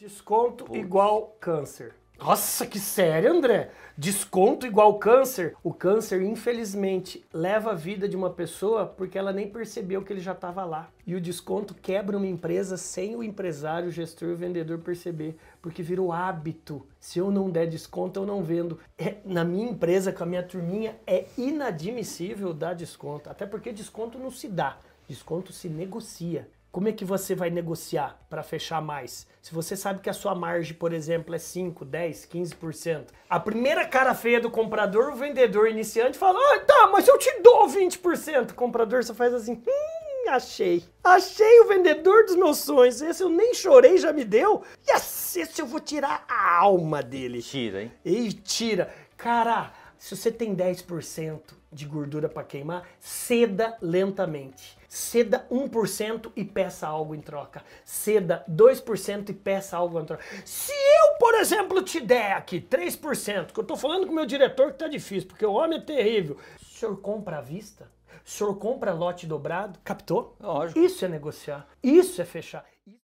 Desconto igual câncer. Nossa, que sério, André? Desconto igual câncer? O câncer, infelizmente, leva a vida de uma pessoa porque ela nem percebeu que ele já estava lá. E o desconto quebra uma empresa sem o empresário, o gestor e o vendedor perceber, porque virou hábito. Se eu não der desconto, eu não vendo. É, na minha empresa, com a minha turminha, é inadmissível dar desconto. Até porque desconto não se dá, desconto se negocia. Como é que você vai negociar para fechar mais? Se você sabe que a sua margem, por exemplo, é 5, 10, 15%. A primeira cara feia do comprador, o vendedor iniciante fala: "Ah, tá, mas eu te dou 20%". O comprador só faz assim: "Hum, achei. Achei o vendedor dos meus sonhos. Esse eu nem chorei, já me deu. E esse eu vou tirar a alma dele". Tira, hein? E tira. Cara, se você tem 10% de gordura para queimar, ceda lentamente. Ceda 1% e peça algo em troca. Ceda 2% e peça algo em troca. Se eu, por exemplo, te der aqui 3%, que eu tô falando com o meu diretor que tá difícil, porque o homem é terrível. O senhor compra à vista? O senhor compra lote dobrado? Captou? Lógico. Isso é negociar. Isso é fechar.